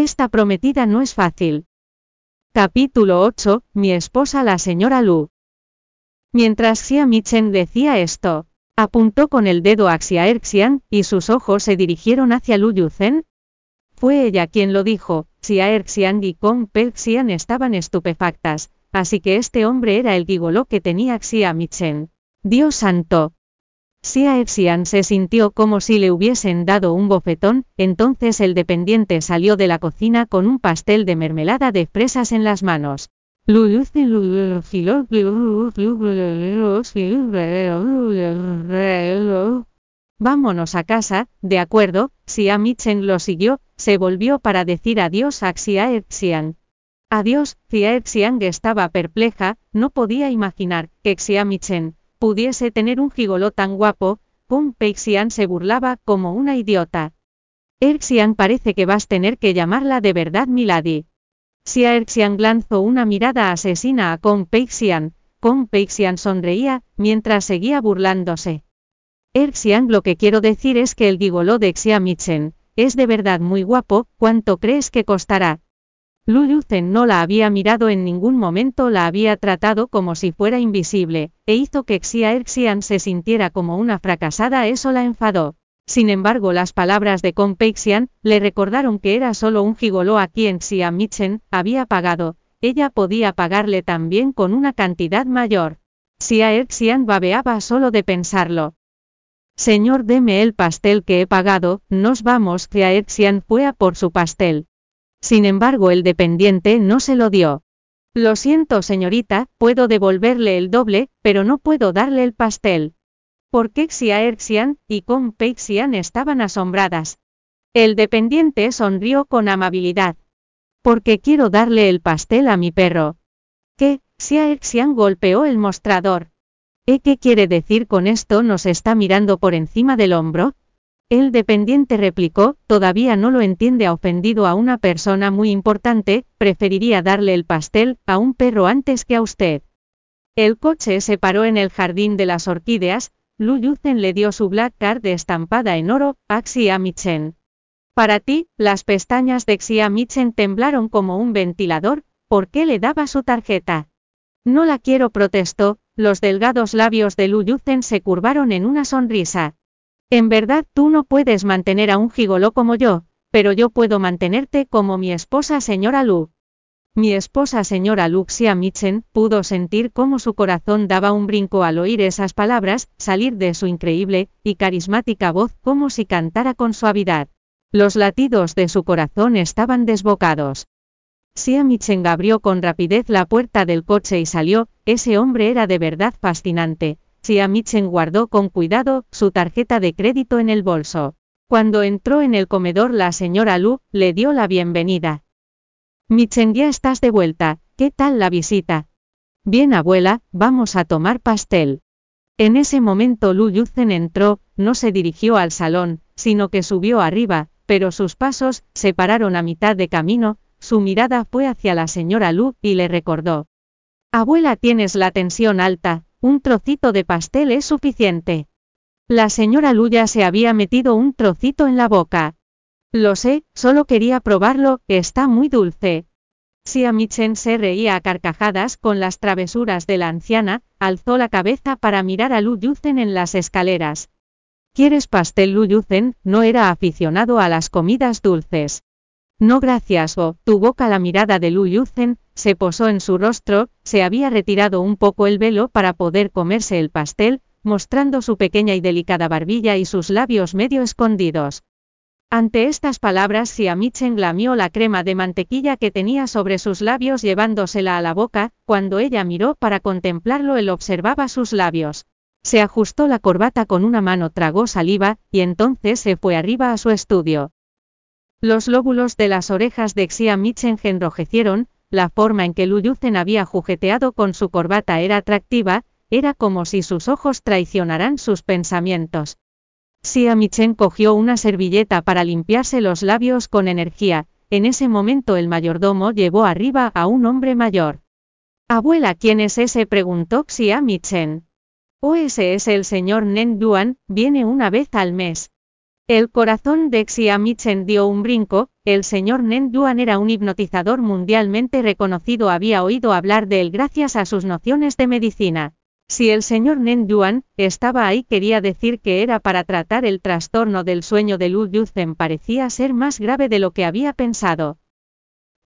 Esta prometida no es fácil. Capítulo 8, mi esposa la señora Lu. Mientras Xia Michen decía esto, apuntó con el dedo a Xia Erxian, y sus ojos se dirigieron hacia Lu Yuzen. Fue ella quien lo dijo, Xia Erxian y Kong Xian estaban estupefactas, así que este hombre era el gigoló que tenía Xia Michen. Dios santo. Xia Erxian se sintió como si le hubiesen dado un bofetón, entonces el dependiente salió de la cocina con un pastel de mermelada de fresas en las manos. Vámonos a casa, de acuerdo, Xia Michen lo siguió, se volvió para decir adiós a Xia Erxian. Adiós, Xia Erxian estaba perpleja, no podía imaginar que Xia Michen pudiese tener un gigoló tan guapo, Kung Peixian se burlaba como una idiota. Erxian parece que vas a tener que llamarla de verdad Milady. Xia Erxian lanzó una mirada asesina a Kong Peixian. Kong Peixian sonreía, mientras seguía burlándose. Erxian lo que quiero decir es que el gigoló de Xia Michen, es de verdad muy guapo, ¿cuánto crees que costará? Lu Yuzen no la había mirado en ningún momento, la había tratado como si fuera invisible, e hizo que Xia Erxian se sintiera como una fracasada, eso la enfadó. Sin embargo, las palabras de Peixian le recordaron que era solo un gigoló a quien Xia Michen había pagado. Ella podía pagarle también con una cantidad mayor. Xia Erxian babeaba solo de pensarlo. Señor, deme el pastel que he pagado, nos vamos. Xia Erxian fue a por su pastel. Sin embargo, el dependiente no se lo dio. Lo siento, señorita, puedo devolverle el doble, pero no puedo darle el pastel. Porque Xia Erxian y Kong Peixian estaban asombradas. El dependiente sonrió con amabilidad. Porque quiero darle el pastel a mi perro. ¿Qué? Xia Erxian golpeó el mostrador. ¿Eh qué quiere decir con esto? ¿Nos está mirando por encima del hombro? El dependiente replicó, todavía no lo entiende ha ofendido a una persona muy importante, preferiría darle el pastel a un perro antes que a usted. El coche se paró en el jardín de las orquídeas, Lu Yuzen le dio su black card estampada en oro, a Xia Michen. Para ti, las pestañas de Xia Michen temblaron como un ventilador, ¿por qué le daba su tarjeta? No la quiero protestó, los delgados labios de Lu Yuzen se curvaron en una sonrisa. En verdad tú no puedes mantener a un gigoló como yo, pero yo puedo mantenerte como mi esposa señora Lu. Mi esposa señora Luxia Michen pudo sentir cómo su corazón daba un brinco al oír esas palabras, salir de su increíble y carismática voz como si cantara con suavidad. Los latidos de su corazón estaban desbocados. Xia Michen abrió con rapidez la puerta del coche y salió, ese hombre era de verdad fascinante. Xia Michen guardó con cuidado su tarjeta de crédito en el bolso. Cuando entró en el comedor la señora Lu le dio la bienvenida. Michen, ya estás de vuelta, ¿qué tal la visita? Bien, abuela, vamos a tomar pastel. En ese momento Lu Yuzen entró, no se dirigió al salón, sino que subió arriba, pero sus pasos se pararon a mitad de camino, su mirada fue hacia la señora Lu y le recordó. Abuela, tienes la tensión alta, un trocito de pastel es suficiente. La señora Lu ya se había metido un trocito en la boca. Lo sé, solo quería probarlo, está muy dulce. Xia Michen se reía a carcajadas con las travesuras de la anciana, alzó la cabeza para mirar a Lu Yuzen en las escaleras. ¿Quieres pastel Lu Yuzen? No era aficionado a las comidas dulces. No gracias, o, tu boca la mirada de Lu Yuzen, se posó en su rostro, se había retirado un poco el velo para poder comerse el pastel, mostrando su pequeña y delicada barbilla y sus labios medio escondidos. Ante estas palabras Michen lamió la crema de mantequilla que tenía sobre sus labios llevándosela a la boca, cuando ella miró para contemplarlo él observaba sus labios. Se ajustó la corbata con una mano, tragó saliva, y entonces se fue arriba a su estudio. Los lóbulos de las orejas de Xia Michen enrojecieron, la forma en que Lu Yuzen había jugueteado con su corbata era atractiva, era como si sus ojos traicionaran sus pensamientos. Xia Michen cogió una servilleta para limpiarse los labios con energía, en ese momento el mayordomo llevó arriba a un hombre mayor. Abuela, ¿quién es ese? preguntó Xia Michen. O ese es el señor Nen Yuan, viene una vez al mes. El corazón de Xiaomichen dio un brinco, el señor Nen Yuan era un hipnotizador mundialmente reconocido, había oído hablar de él gracias a sus nociones de medicina. Si el señor Nen Yuan estaba ahí quería decir que era para tratar el trastorno del sueño de Lu Yuzhen parecía ser más grave de lo que había pensado.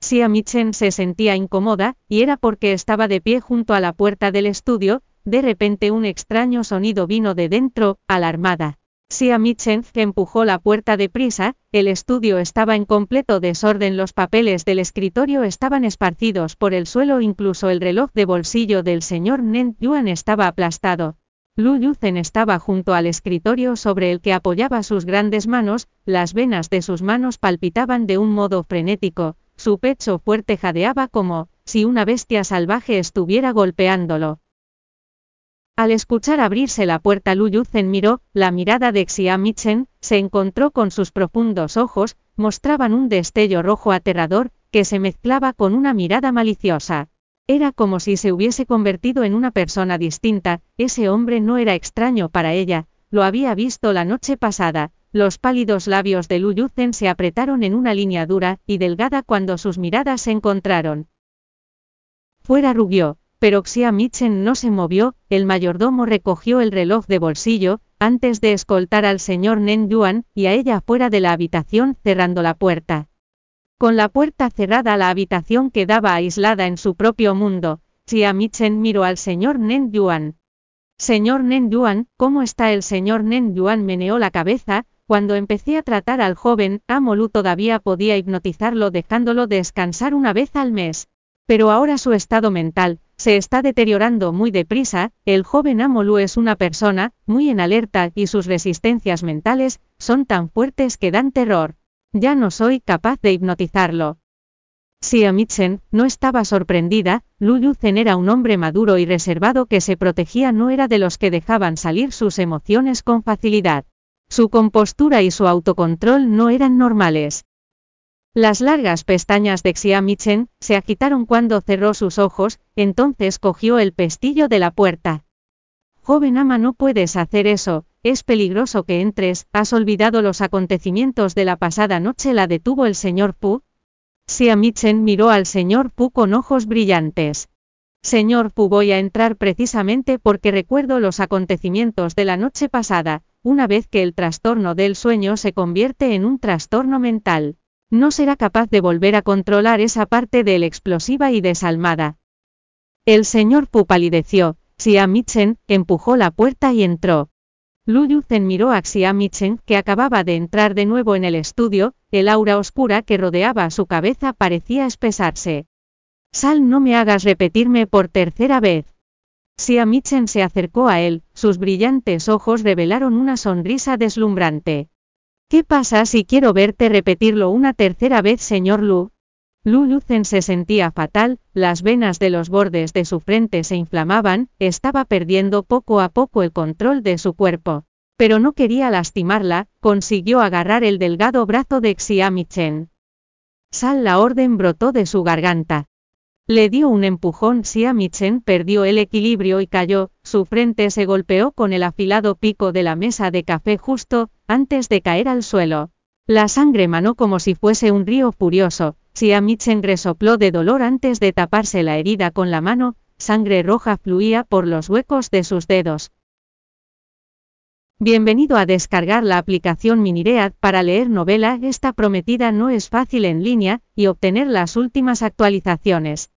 Xia Michen se sentía incómoda, y era porque estaba de pie junto a la puerta del estudio, de repente un extraño sonido vino de dentro, alarmada. Xia Michen empujó la puerta deprisa, el estudio estaba en completo desorden, los papeles del escritorio estaban esparcidos por el suelo, incluso el reloj de bolsillo del señor Nen Yuan estaba aplastado. Lu Yuzhen estaba junto al escritorio sobre el que apoyaba sus grandes manos, las venas de sus manos palpitaban de un modo frenético, su pecho fuerte jadeaba como si una bestia salvaje estuviera golpeándolo. Al escuchar abrirse la puerta Lu Yuzhen miró, la mirada de Xia Michen, se encontró con sus profundos ojos, mostraban un destello rojo aterrador, que se mezclaba con una mirada maliciosa. Era como si se hubiese convertido en una persona distinta, ese hombre no era extraño para ella, lo había visto la noche pasada, los pálidos labios de Lu Yuzhen se apretaron en una línea dura y delgada cuando sus miradas se encontraron. Fuera rugió, pero Xia Michen no se movió, el mayordomo recogió el reloj de bolsillo, antes de escoltar al señor Nen Yuan, y a ella fuera de la habitación, cerrando la puerta. Con la puerta cerrada la habitación quedaba aislada en su propio mundo, Xia Michen miró al señor Nen Yuan. Señor Nen Yuan, ¿cómo está el señor Nen Yuan? Meneó la cabeza, cuando empecé a tratar al joven, Amolu todavía podía hipnotizarlo dejándolo descansar una vez al mes. Pero ahora su estado mental, se está deteriorando muy deprisa, el joven Amolu es una persona, muy en alerta, y sus resistencias mentales, son tan fuertes que dan terror. Ya no soy capaz de hipnotizarlo. Xia Michen no estaba sorprendida, Lu Yuzhen era un hombre maduro y reservado que se protegía, no era de los que dejaban salir sus emociones con facilidad. Su compostura y su autocontrol no eran normales. Las largas pestañas de Xiamichen se agitaron cuando cerró sus ojos, entonces cogió el pestillo de la puerta. Joven ama, no puedes hacer eso, es peligroso que entres, has olvidado los acontecimientos de la pasada noche, la detuvo el señor Pu. Xiamichen miró al señor Pu con ojos brillantes. Señor Pu, voy a entrar precisamente porque recuerdo los acontecimientos de la noche pasada, una vez que el trastorno del sueño se convierte en un trastorno mental no será capaz de volver a controlar esa parte de él explosiva y desalmada. El señor Pu palideció, Xia Michen empujó la puerta y entró. Lu Yuzhen miró a Xia Michen, que acababa de entrar de nuevo en el estudio, el aura oscura que rodeaba su cabeza parecía espesarse. Sal, no me hagas repetirme por tercera vez. Xia Michen se acercó a él, sus brillantes ojos revelaron una sonrisa deslumbrante. ¿Qué pasa si quiero verte repetirlo una tercera vez, señor Lu? Lu Lucen se sentía fatal, las venas de los bordes de su frente se inflamaban, estaba perdiendo poco a poco el control de su cuerpo. Pero no quería lastimarla, consiguió agarrar el delgado brazo de Xiami Chen. Sal la orden brotó de su garganta. Le dio un empujón, Xiami Chen perdió el equilibrio y cayó, su frente se golpeó con el afilado pico de la mesa de café justo, antes de caer al suelo. La sangre manó como si fuese un río furioso, Chen resopló de dolor antes de taparse la herida con la mano, sangre roja fluía por los huecos de sus dedos. Bienvenido a descargar la aplicación Miniread para leer novela. Esta prometida no es fácil en línea y obtener las últimas actualizaciones.